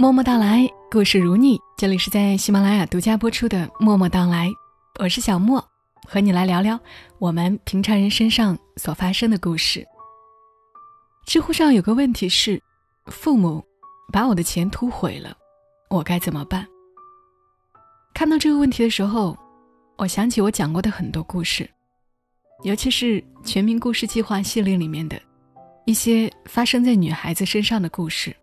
默默到来，故事如你。这里是在喜马拉雅独家播出的《默默到来》，我是小莫，和你来聊聊我们平常人身上所发生的故事。知乎上有个问题是：父母把我的前途毁了，我该怎么办？看到这个问题的时候，我想起我讲过的很多故事，尤其是《全民故事计划》系列里面的一些发生在女孩子身上的故事。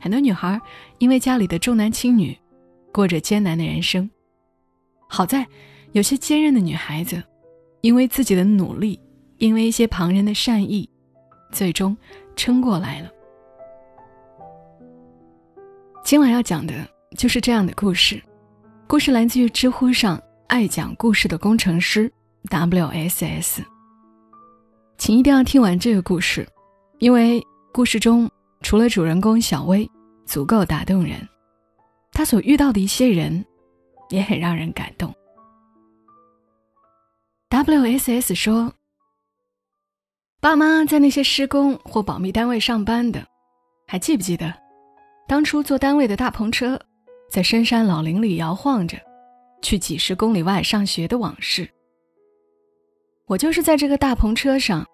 很多女孩因为家里的重男轻女，过着艰难的人生。好在有些坚韧的女孩子，因为自己的努力，因为一些旁人的善意，最终撑过来了。今晚要讲的就是这样的故事。故事来自于知乎上爱讲故事的工程师 WSS。请一定要听完这个故事，因为故事中。除了主人公小薇足够打动人，他所遇到的一些人也很让人感动。WSS 说：“爸妈在那些施工或保密单位上班的，还记不记得当初坐单位的大篷车，在深山老林里摇晃着，去几十公里外上学的往事？我就是在这个大篷车上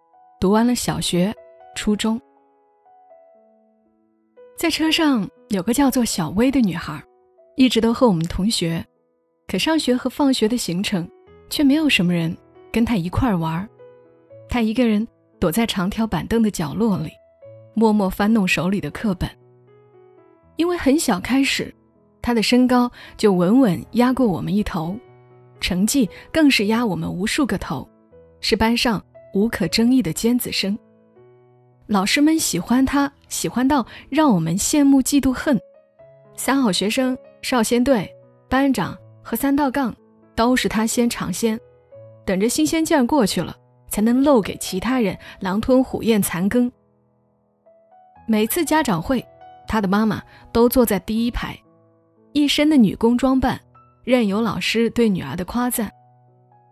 读完了小学、初中。”在车上有个叫做小薇的女孩，一直都和我们同学，可上学和放学的行程，却没有什么人跟她一块儿玩。她一个人躲在长条板凳的角落里，默默翻弄手里的课本。因为很小开始，她的身高就稳稳压过我们一头，成绩更是压我们无数个头，是班上无可争议的尖子生。老师们喜欢他，喜欢到让我们羡慕、嫉妒、恨。三好学生、少先队、班长和三道杠，都是他先尝鲜，等着新鲜劲儿过去了，才能漏给其他人狼吞虎咽、残羹。每次家长会，他的妈妈都坐在第一排，一身的女工装扮，任由老师对女儿的夸赞，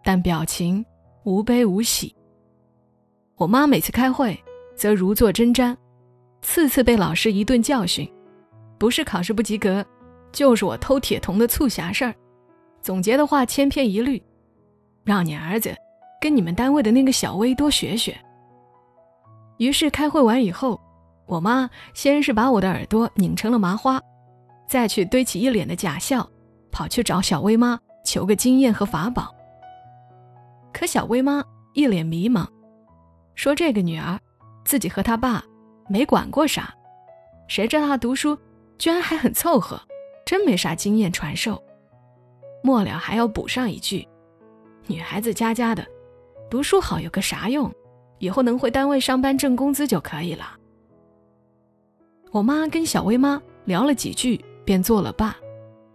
但表情无悲无喜。我妈每次开会。则如坐针毡，次次被老师一顿教训，不是考试不及格，就是我偷铁铜的促狭事儿。总结的话千篇一律，让你儿子跟你们单位的那个小薇多学学。于是开会完以后，我妈先是把我的耳朵拧成了麻花，再去堆起一脸的假笑，跑去找小薇妈求个经验和法宝。可小薇妈一脸迷茫，说这个女儿。自己和他爸没管过啥，谁知道他读书居然还很凑合，真没啥经验传授。末了还要补上一句：“女孩子家家的，读书好有个啥用？以后能回单位上班挣工资就可以了。”我妈跟小薇妈聊了几句，便做了罢，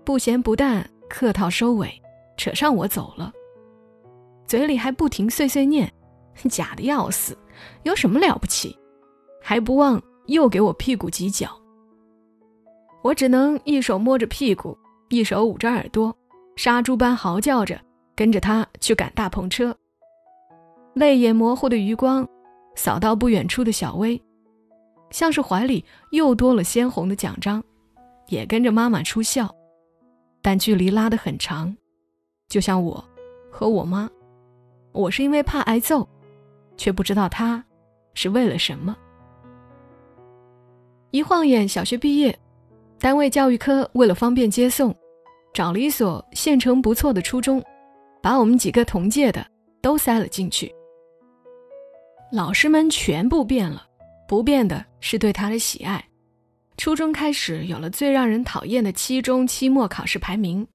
不咸不淡，客套收尾，扯上我走了，嘴里还不停碎碎念：“假的要死。”有什么了不起？还不忘又给我屁股挤脚。我只能一手摸着屁股，一手捂着耳朵，杀猪般嚎叫着跟着他去赶大篷车。泪眼模糊的余光扫到不远处的小薇，像是怀里又多了鲜红的奖章，也跟着妈妈出校。但距离拉得很长，就像我和我妈，我是因为怕挨揍。却不知道他是为了什么。一晃眼，小学毕业，单位教育科为了方便接送，找了一所县城不错的初中，把我们几个同届的都塞了进去。老师们全部变了，不变的是对他的喜爱。初中开始有了最让人讨厌的期中、期末考试排名，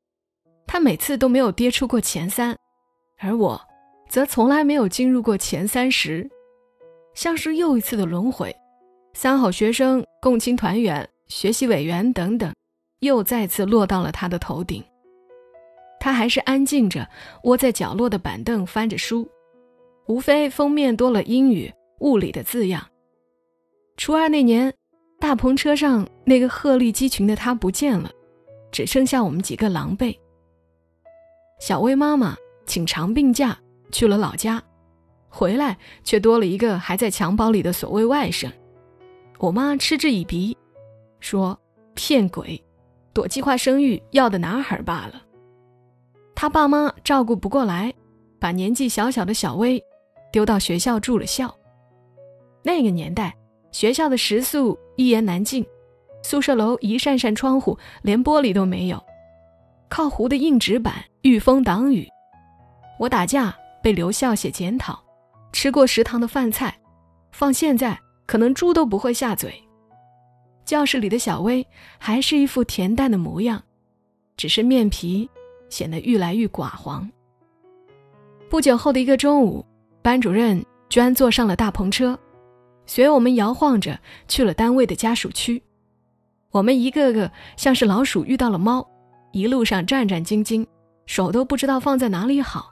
他每次都没有跌出过前三，而我。则从来没有进入过前三十，像是又一次的轮回。三好学生、共青团员、学习委员等等，又再次落到了他的头顶。他还是安静着窝在角落的板凳翻着书，无非封面多了英语、物理的字样。初二那年，大篷车上那个鹤立鸡群的他不见了，只剩下我们几个狼狈。小薇妈妈请长病假。去了老家，回来却多了一个还在襁褓里的所谓外甥。我妈嗤之以鼻，说：“骗鬼，躲计划生育要的男孩罢了。他爸妈照顾不过来，把年纪小小的小薇丢到学校住了校。那个年代，学校的食宿一言难尽，宿舍楼一扇扇窗户连玻璃都没有，靠糊的硬纸板御风挡雨。我打架被留校写检讨，吃过食堂的饭菜，放现在可能猪都不会下嘴。教室里的小薇还是一副恬淡的模样，只是面皮显得愈来愈寡黄。不久后的一个中午，班主任居然坐上了大篷车。随我们摇晃着去了单位的家属区，我们一个个像是老鼠遇到了猫，一路上战战兢兢，手都不知道放在哪里好。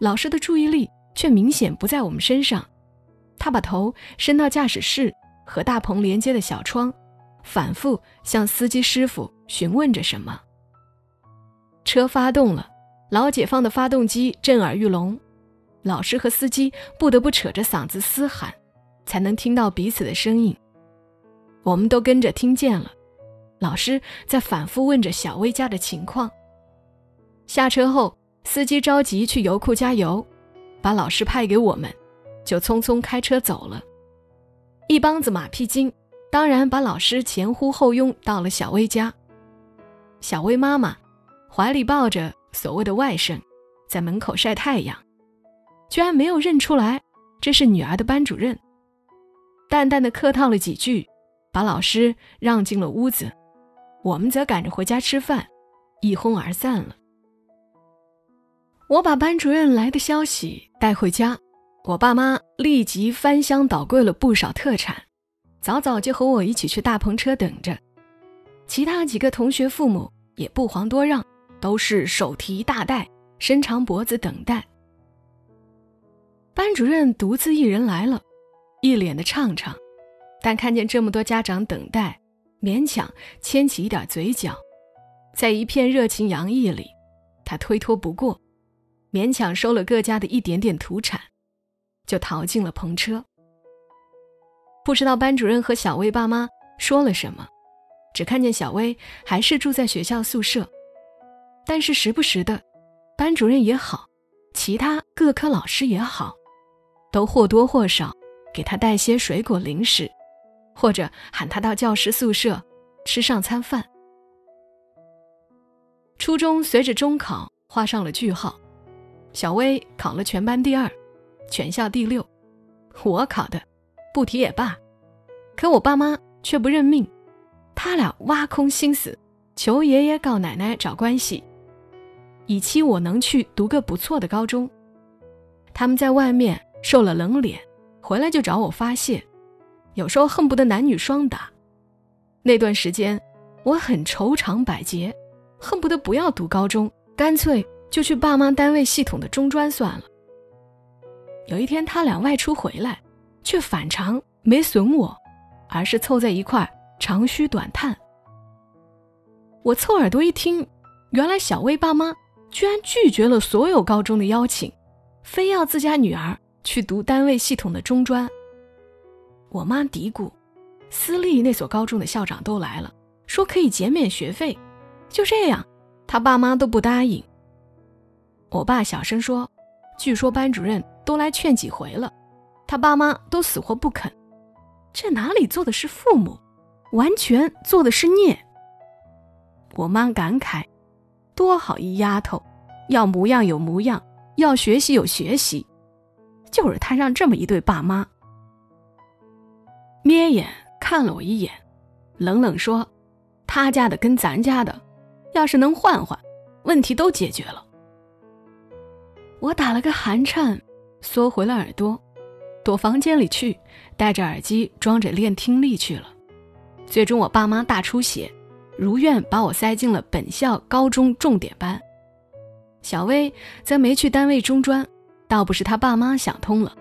老师的注意力却明显不在我们身上，他把头伸到驾驶室和大棚连接的小窗，反复向司机师傅询问着什么。车发动了，老解放的发动机震耳欲聋，老师和司机不得不扯着嗓子嘶喊。才能听到彼此的声音，我们都跟着听见了。老师在反复问着小薇家的情况。下车后，司机着急去油库加油，把老师派给我们，就匆匆开车走了。一帮子马屁精，当然把老师前呼后拥到了小薇家。小薇妈妈怀里抱着所谓的外甥，在门口晒太阳，居然没有认出来这是女儿的班主任。淡淡的客套了几句，把老师让进了屋子，我们则赶着回家吃饭，一哄而散了。我把班主任来的消息带回家，我爸妈立即翻箱倒柜了不少特产，早早就和我一起去大篷车等着。其他几个同学父母也不遑多让，都是手提大袋，伸长脖子等待。班主任独自一人来了。一脸的怅怅，但看见这么多家长等待，勉强牵起一点嘴角，在一片热情洋溢里，他推脱不过，勉强收了各家的一点点土产，就逃进了篷车。不知道班主任和小薇爸妈说了什么，只看见小薇还是住在学校宿舍，但是时不时的，班主任也好，其他各科老师也好，都或多或少。给他带些水果零食，或者喊他到教师宿舍吃上餐饭。初中随着中考画上了句号，小薇考了全班第二，全校第六，我考的不提也罢，可我爸妈却不认命，他俩挖空心思求爷爷告奶奶找关系，以期我能去读个不错的高中。他们在外面受了冷脸。回来就找我发泄，有时候恨不得男女双打。那段时间，我很愁肠百结，恨不得不要读高中，干脆就去爸妈单位系统的中专算了。有一天，他俩外出回来，却反常没损我，而是凑在一块长吁短叹。我凑耳朵一听，原来小薇爸妈居然拒绝了所有高中的邀请，非要自家女儿。去读单位系统的中专。我妈嘀咕，私立那所高中的校长都来了，说可以减免学费。就这样，他爸妈都不答应。我爸小声说：“据说班主任都来劝几回了，他爸妈都死活不肯。这哪里做的是父母，完全做的是孽。”我妈感慨：“多好一丫头，要模样有模样，要学习有学习。”就是摊上这么一对爸妈，眯眼看了我一眼，冷冷说：“他家的跟咱家的，要是能换换，问题都解决了。”我打了个寒颤，缩回了耳朵，躲房间里去，戴着耳机装着练听力去了。最终，我爸妈大出血，如愿把我塞进了本校高中重点班。小薇则没去单位中专。倒不是他爸妈想通了，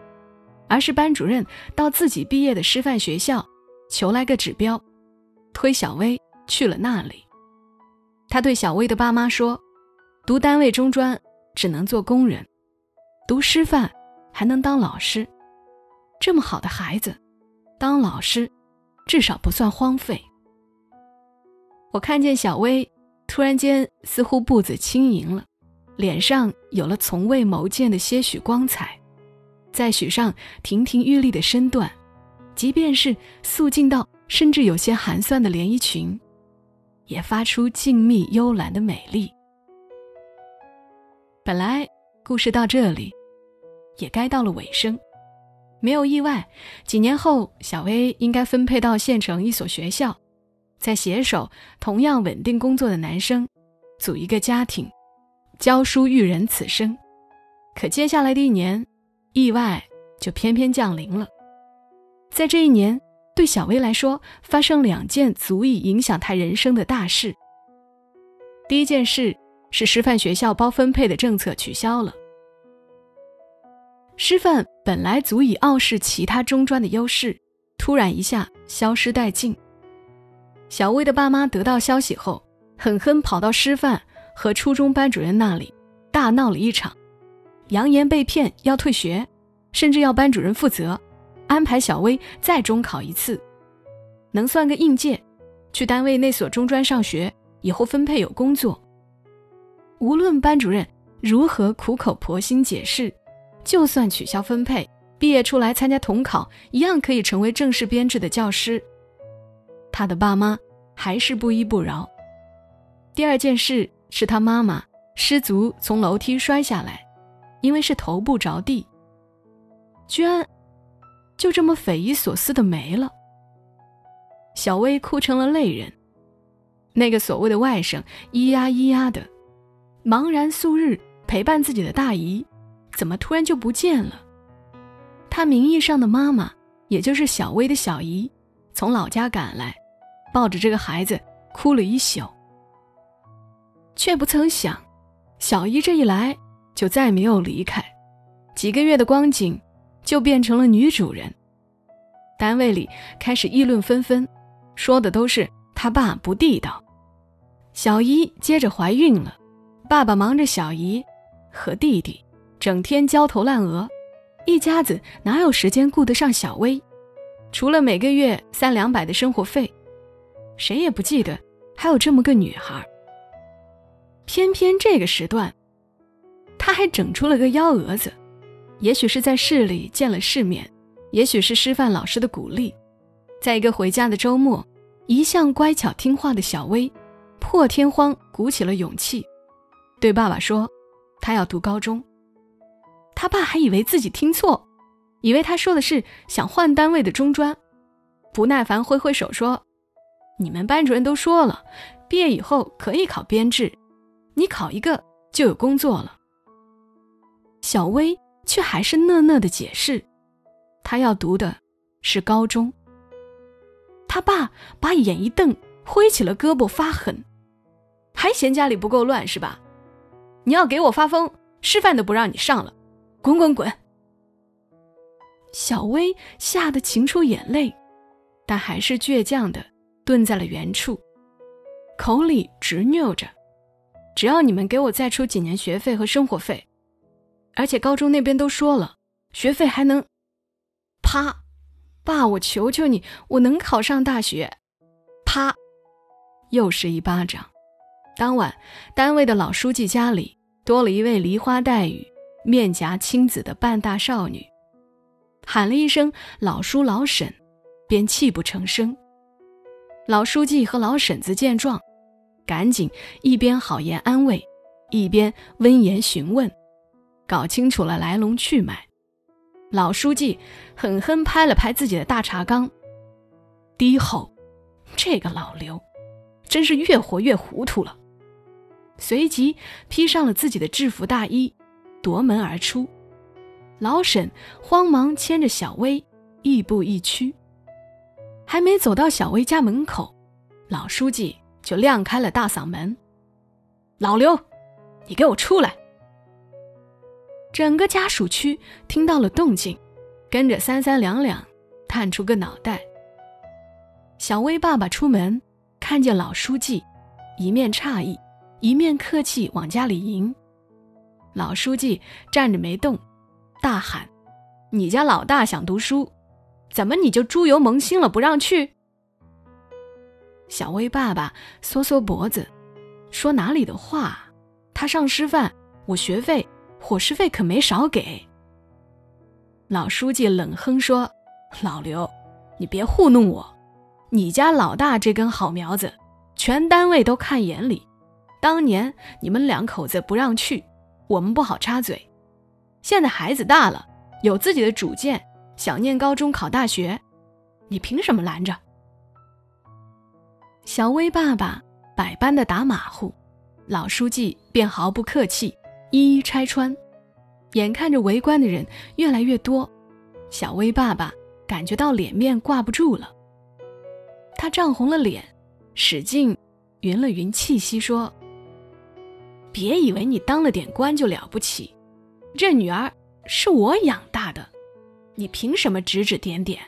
而是班主任到自己毕业的师范学校求来个指标，推小薇去了那里。他对小薇的爸妈说：“读单位中专只能做工人，读师范还能当老师。这么好的孩子，当老师至少不算荒废。”我看见小薇突然间似乎步子轻盈了，脸上有了从未谋见的些许光彩，再许上亭亭玉立的身段，即便是素净到甚至有些寒酸的连衣裙，也发出静谧幽兰的美丽。本来故事到这里，也该到了尾声。没有意外，几年后，小薇应该分配到县城一所学校，再携手同样稳定工作的男生，组一个家庭，教书育人，此生。可接下来的一年，意外就偏偏降临了。在这一年，对小薇来说，发生两件足以影响她人生的大事。第一件事是师范学校包分配的政策取消了。师范本来足以傲视其他中专的优势，突然一下消失殆尽。小薇的爸妈得到消息后，狠狠跑到师范和初中班主任那里，大闹了一场，扬言被骗要退学，甚至要班主任负责，安排小薇再中考一次，能算个应届，去单位那所中专上学，以后分配有工作。无论班主任如何苦口婆心解释。就算取消分配，毕业出来参加统考，一样可以成为正式编制的教师。他的爸妈还是不依不饶。第二件事是他妈妈失足从楼梯摔下来，因为是头部着地，居然就这么匪夷所思的没了。小薇哭成了泪人。那个所谓的外甥咿呀咿呀的，茫然素日陪伴自己的大姨。怎么突然就不见了？她名义上的妈妈，也就是小薇的小姨，从老家赶来，抱着这个孩子哭了一宿。却不曾想，小姨这一来就再没有离开，几个月的光景，就变成了女主人。单位里开始议论纷纷，说的都是他爸不地道。小姨接着怀孕了，爸爸忙着小姨和弟弟。整天焦头烂额，一家子哪有时间顾得上小薇？除了每个月三两百的生活费，谁也不记得还有这么个女孩。偏偏这个时段，他还整出了个幺蛾子。也许是在市里见了世面，也许是师范老师的鼓励，在一个回家的周末，一向乖巧听话的小薇，破天荒鼓起了勇气，对爸爸说：“他要读高中。”他爸还以为自己听错，以为他说的是想换单位的中专，不耐烦挥挥手说：“你们班主任都说了，毕业以后可以考编制，你考一个就有工作了。”小薇却还是讷讷的解释，她要读的是高中。他爸把眼一瞪，挥起了胳膊发狠：“还嫌家里不够乱是吧？你要给我发疯，师范都不让你上了。”滚滚滚！小薇吓得噙出眼泪，但还是倔强的蹲在了原处，口里执拗着：“只要你们给我再出几年学费和生活费，而且高中那边都说了，学费还能……啪！爸，我求求你，我能考上大学！啪！又是一巴掌。当晚，单位的老书记家里多了一位梨花带雨。面颊青紫的半大少女，喊了一声“老叔老婶”，便泣不成声。老书记和老婶子见状，赶紧一边好言安慰，一边温言询问，搞清楚了来龙去脉。老书记狠狠拍了拍自己的大茶缸，低吼：“这个老刘，真是越活越糊涂了。”随即披上了自己的制服大衣。夺门而出，老沈慌忙牵着小薇，亦步亦趋。还没走到小薇家门口，老书记就亮开了大嗓门：“老刘，你给我出来！”整个家属区听到了动静，跟着三三两两探出个脑袋。小薇爸爸出门，看见老书记，一面诧异，一面客气往家里迎。老书记站着没动，大喊：“你家老大想读书，怎么你就猪油蒙心了不让去？”小薇爸爸缩缩脖子，说：“哪里的话，他上师范，我学费、伙食费可没少给。”老书记冷哼说：“老刘，你别糊弄我，你家老大这根好苗子，全单位都看眼里。当年你们两口子不让去，我们不好插嘴。现在孩子大了，有自己的主见，想念高中考大学，你凭什么拦着？”小薇爸爸百般的打马虎，老书记便毫不客气，一一拆穿。眼看着围观的人越来越多，小薇爸爸感觉到脸面挂不住了。他涨红了脸，使劲匀了匀气息，说：“别以为你当了点官就了不起，这女儿是我养大的，你凭什么指指点点？”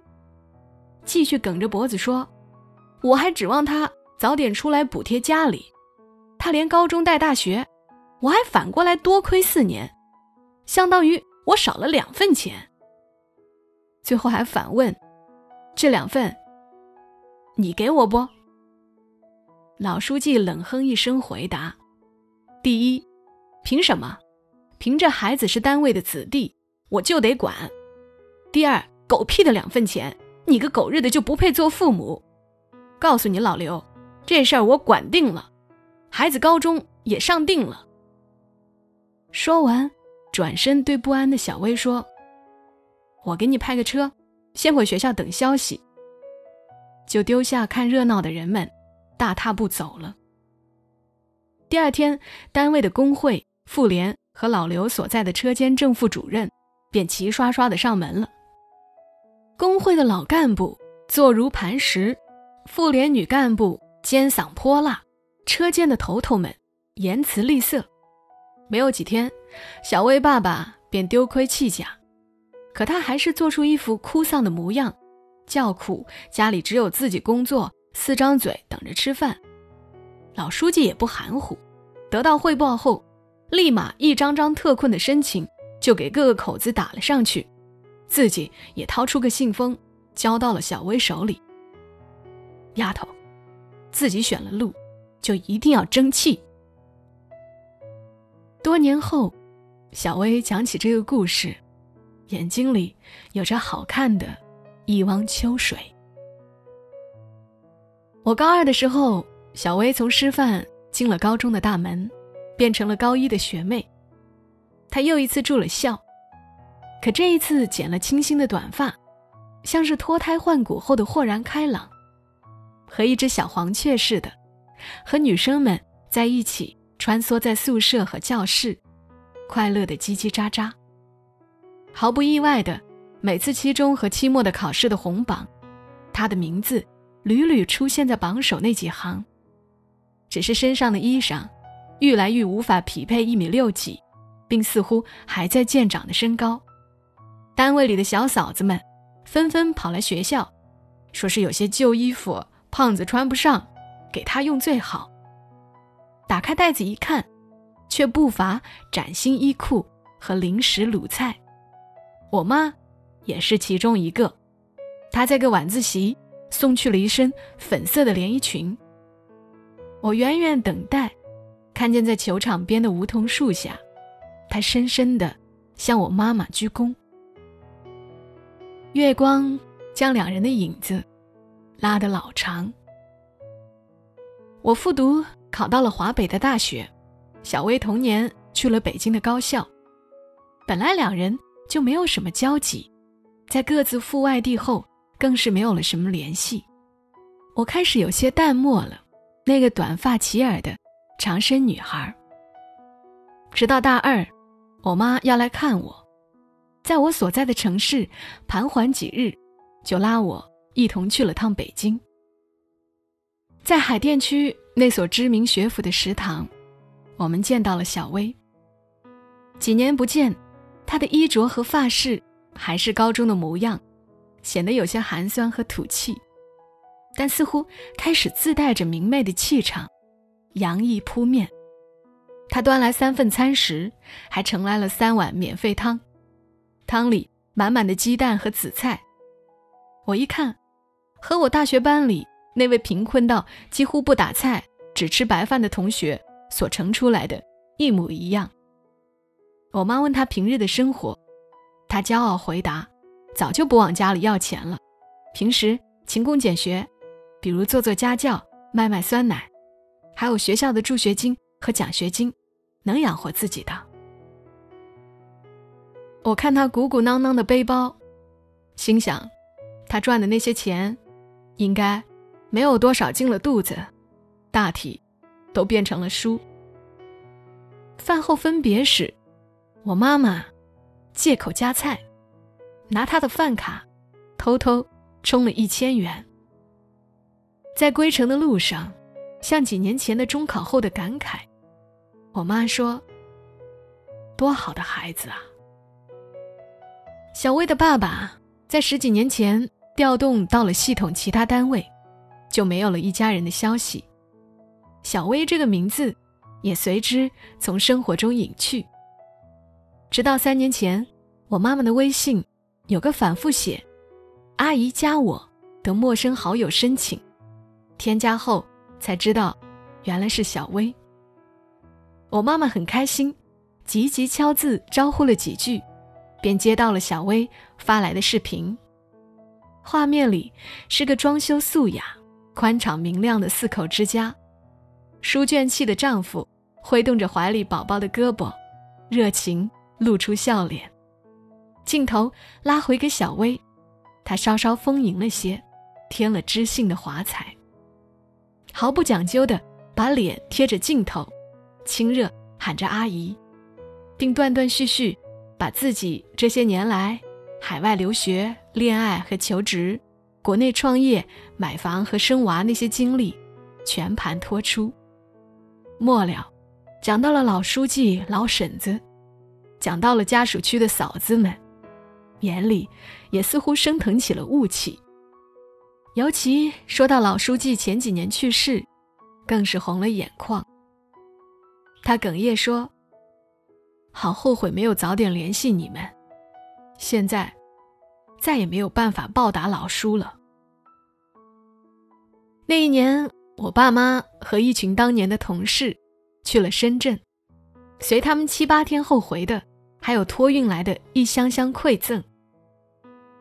继续梗着脖子说。我还指望他早点出来补贴家里，他连高中带大学，我还反过来多亏四年，相当于我少了两份钱。最后还反问：“这两份，你给我不？”老书记冷哼一声回答：“第一，凭什么？凭着孩子是单位的子弟，我就得管。第二，狗屁的两份钱，你个狗日的就不配做父母。”告诉你老刘，这事儿我管定了，孩子高中也上定了。说完，转身对不安的小薇说：“我给你派个车，先回学校等消息。”就丢下看热闹的人们，大踏步走了。第二天，单位的工会、妇联和老刘所在的车间正副主任便齐刷刷的上门了。工会的老干部坐如磐石。妇联女干部尖嗓泼辣，车间的头头们言辞厉色。没有几天，小薇爸爸便丢盔弃甲，可他还是做出一副哭丧的模样，叫苦家里只有自己工作，四张嘴等着吃饭。老书记也不含糊，得到汇报后，立马一张张特困的申请就给各个口子打了上去，自己也掏出个信封交到了小薇手里。丫头，自己选了路，就一定要争气。多年后，小薇讲起这个故事，眼睛里有着好看的一汪秋水。我高二的时候，小薇从师范进了高中的大门，变成了高一的学妹。她又一次住了校，可这一次剪了清新的短发，像是脱胎换骨后的豁然开朗。和一只小黄雀似的，和女生们在一起穿梭在宿舍和教室，快乐的叽叽喳喳。毫不意外的，每次期中和期末的考试的红榜，他的名字屡屡出现在榜首那几行。只是身上的衣裳，愈来愈无法匹配一米六几，并似乎还在渐长的身高。单位里的小嫂子们纷纷跑来学校，说是有些旧衣服。胖子穿不上，给他用最好。打开袋子一看，却不乏崭新衣裤和零食卤菜。我妈也是其中一个，她在个晚自习送去了一身粉色的连衣裙。我远远等待，看见在球场边的梧桐树下，他深深的向我妈妈鞠躬。月光将两人的影子。拉得老长。我复读考到了华北的大学，小薇同年去了北京的高校。本来两人就没有什么交集，在各自赴外地后，更是没有了什么联系。我开始有些淡漠了那个短发齐耳的长身女孩。直到大二，我妈要来看我，在我所在的城市盘桓几日，就拉我。一同去了趟北京，在海淀区那所知名学府的食堂，我们见到了小薇。几年不见，她的衣着和发饰还是高中的模样，显得有些寒酸和土气，但似乎开始自带着明媚的气场，洋溢扑面。她端来三份餐食，还盛来了三碗免费汤，汤里满满的鸡蛋和紫菜。我一看。和我大学班里那位贫困到几乎不打菜、只吃白饭的同学所盛出来的一模一样。我妈问他平日的生活，他骄傲回答：“早就不往家里要钱了，平时勤工俭学，比如做做家教、卖卖酸奶，还有学校的助学金和奖学金，能养活自己的。”我看他鼓鼓囊囊的背包，心想，他赚的那些钱，应该没有多少进了肚子，大体都变成了书。饭后分别时。我妈妈借口夹菜，拿他的饭卡偷偷充了一千元。在归程的路上，像几年前的中考后的感慨，我妈说：“多好的孩子啊！”小薇的爸爸在十几年前调动到了系统其他单位，就没有了一家人的消息。小薇这个名字也随之从生活中隐去。直到三年前，我妈妈的微信有个反复写“阿姨加我”的陌生好友申请，添加后才知道，原来是小薇。我妈妈很开心，急急敲字招呼了几句，便接到了小薇发来的视频。画面里是个装修素雅、宽敞明亮的四口之家，书卷气的丈夫挥动着怀里宝宝的胳膊，热情。露出笑脸，镜头拉回给小薇，她稍稍丰盈了些，添了知性的华彩。毫不讲究的把脸贴着镜头，亲热喊着阿姨，并断断续续把自己这些年来海外留学、恋爱和求职、国内创业、买房和生娃那些经历全盘托出。末了，讲到了老书记、老婶子。讲到了家属区的嫂子们，眼里也似乎升腾起了雾气。尤其说到老书记前几年去世，更是红了眼眶。他哽咽说：“好后悔没有早点联系你们，现在再也没有办法报答老叔了。”那一年，我爸妈和一群当年的同事去了深圳，随他们七八天后回的。还有托运来的一箱箱馈赠。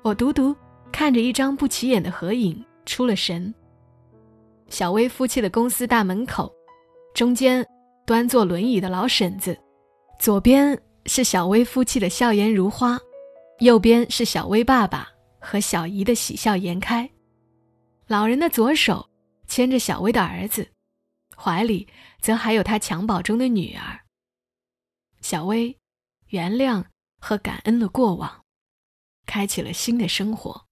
我独独看着一张不起眼的合影，出了神。小薇夫妻的公司大门口，中间端坐轮椅的老婶子，左边是小薇夫妻的笑颜如花，右边是小薇爸爸和小姨的喜笑颜开。老人的左手牵着小薇的儿子，怀里则还有他襁褓中的女儿。小薇。原谅和感恩了过往，开启了新的生活。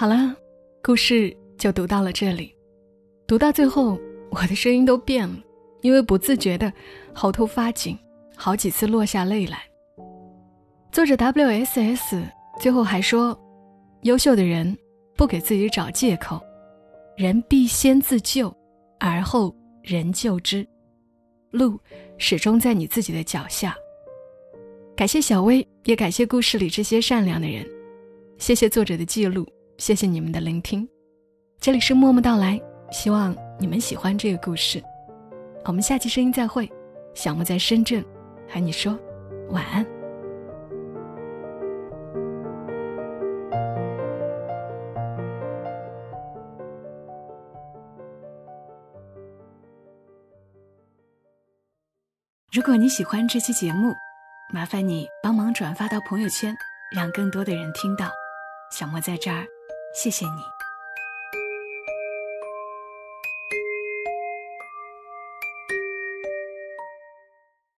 好了，故事就读到了这里。读到最后，我的声音都变了，因为不自觉的喉头发紧，好几次落下泪来。作者 W.S.S 最后还说：“优秀的人不给自己找借口，人必先自救。”而后人救之，路始终在你自己的脚下。感谢小薇，也感谢故事里这些善良的人。谢谢作者的记录，谢谢你们的聆听。这里是默默到来，希望你们喜欢这个故事。我们下期声音再会，小莫在深圳，和你说晚安。如果你喜欢这期节目，麻烦你帮忙转发到朋友圈，让更多的人听到。小莫在这儿，谢谢你。